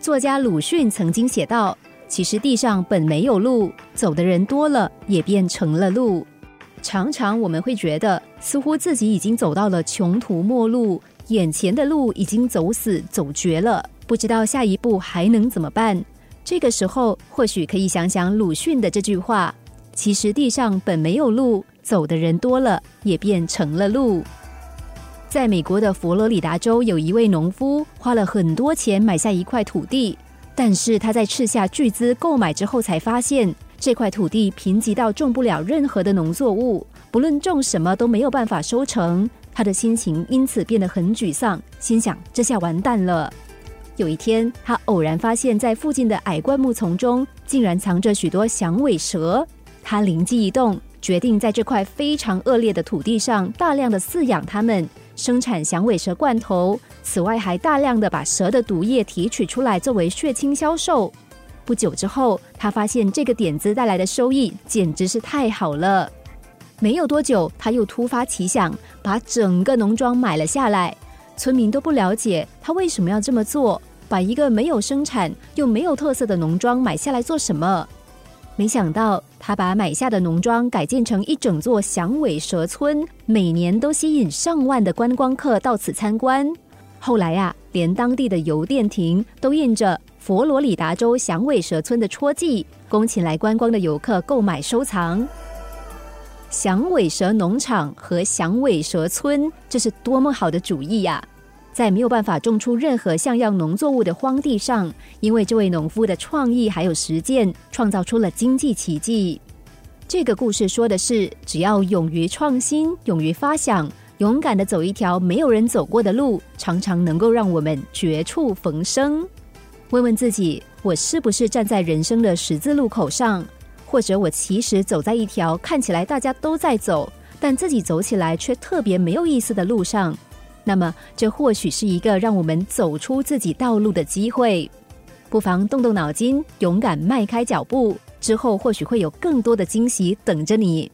作家鲁迅曾经写道：“其实地上本没有路，走的人多了，也变成了路。”常常我们会觉得，似乎自己已经走到了穷途末路，眼前的路已经走死走绝了，不知道下一步还能怎么办。这个时候，或许可以想想鲁迅的这句话：“其实地上本没有路，走的人多了，也变成了路。”在美国的佛罗里达州，有一位农夫花了很多钱买下一块土地，但是他在斥下巨资购买之后，才发现。这块土地贫瘠到种不了任何的农作物，不论种什么都没有办法收成。他的心情因此变得很沮丧，心想：这下完蛋了。有一天，他偶然发现，在附近的矮灌木丛中，竟然藏着许多响尾蛇。他灵机一动，决定在这块非常恶劣的土地上大量的饲养它们，生产响尾蛇罐头。此外，还大量的把蛇的毒液提取出来，作为血清销售。不久之后，他发现这个点子带来的收益简直是太好了。没有多久，他又突发奇想，把整个农庄买了下来。村民都不了解他为什么要这么做，把一个没有生产又没有特色的农庄买下来做什么？没想到，他把买下的农庄改建成一整座响尾蛇村，每年都吸引上万的观光客到此参观。后来呀，连当地的邮电亭都印着。佛罗里达州响尾蛇村的戳记，供请来观光的游客购买收藏。响尾蛇农场和响尾蛇村，这是多么好的主意呀！在没有办法种出任何像样农作物的荒地上，因为这位农夫的创意还有实践，创造出了经济奇迹。这个故事说的是，只要勇于创新、勇于发想、勇敢的走一条没有人走过的路，常常能够让我们绝处逢生。问问自己，我是不是站在人生的十字路口上，或者我其实走在一条看起来大家都在走，但自己走起来却特别没有意思的路上？那么，这或许是一个让我们走出自己道路的机会。不妨动动脑筋，勇敢迈开脚步，之后或许会有更多的惊喜等着你。